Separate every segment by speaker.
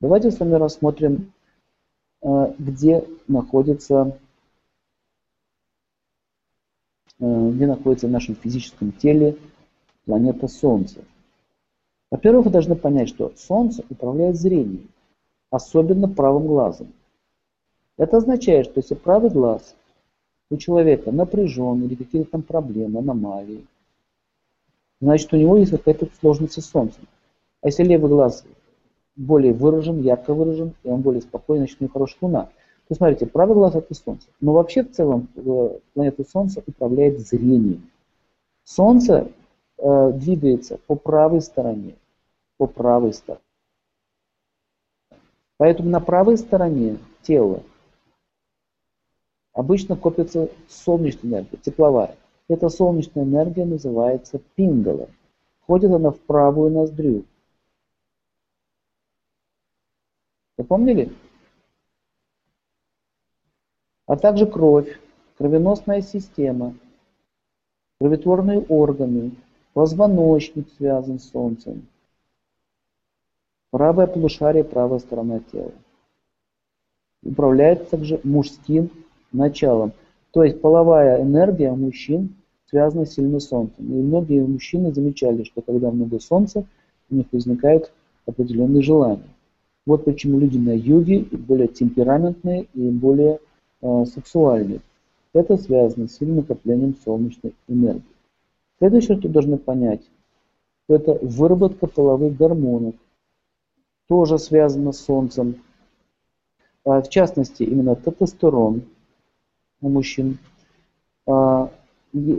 Speaker 1: Давайте с вами рассмотрим, э, где находится, э, где находится в нашем физическом теле планета Солнце. Во-первых, вы должны понять, что Солнце управляет зрением, особенно правым глазом. Это означает, что если правый глаз у человека напряжен или какие-то там проблемы, аномалии, значит у него есть какая-то сложность с Солнцем. А если левый глаз более выражен, ярко выражен, и он более спокойный, значит, у него хорошая луна. То есть, смотрите, правый глаз это Солнце. Но вообще в целом э, планета Солнце управляет зрением. Солнце э, двигается по правой стороне. По правой стороне. Поэтому на правой стороне тела обычно копится солнечная энергия, тепловая. Эта солнечная энергия называется пингала. Входит она в правую ноздрю. Запомнили? А также кровь, кровеносная система, кроветворные органы, позвоночник связан с Солнцем, правое полушарие, правая сторона тела. Управляет также мужским началом. То есть половая энергия мужчин связана сильно с Солнцем. И многие мужчины замечали, что когда много Солнца, у них возникают определенные желания. Вот почему люди на юге более темпераментные и более э, сексуальные. Это связано с сильным накоплением солнечной энергии. Следующее, что должны понять, это выработка половых гормонов. Тоже связано с Солнцем. А, в частности, именно тестостерон у мужчин. А,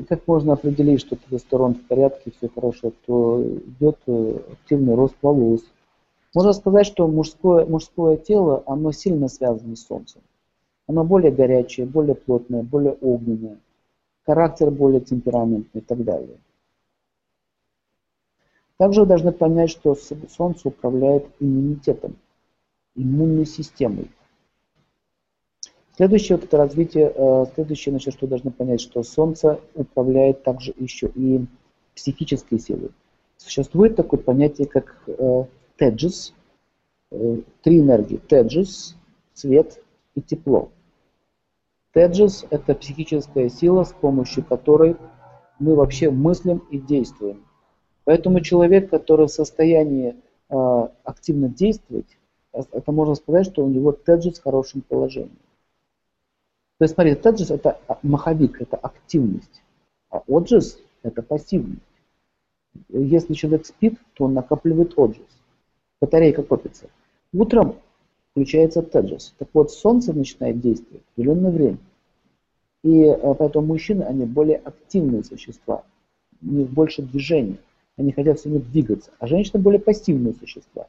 Speaker 1: как можно определить, что тестостерон в порядке, все хорошо, то идет э, активный рост волос, можно сказать, что мужское, мужское тело, оно сильно связано с Солнцем. Оно более горячее, более плотное, более огненное. Характер более темпераментный и так далее. Также вы должны понять, что Солнце управляет иммунитетом, иммунной системой. Следующее вот это развитие, э, следующее, значит, что должны понять, что Солнце управляет также еще и психической силой. Существует такое понятие, как э, теджис, э, три энергии, теджис, свет и тепло. Теджис – это психическая сила, с помощью которой мы вообще мыслим и действуем. Поэтому человек, который в состоянии э, активно действовать, э, это можно сказать, что у него теджис в хорошем положении. То есть, смотрите, теджис – это маховик, это активность, а оджис – это пассивность. Если человек спит, то он накапливает оджис батарейка копится. Утром включается теджес. Так вот, солнце начинает действовать в определенное время. И э, поэтому мужчины, они более активные существа. У них больше движения. Они хотят все время двигаться. А женщины более пассивные существа.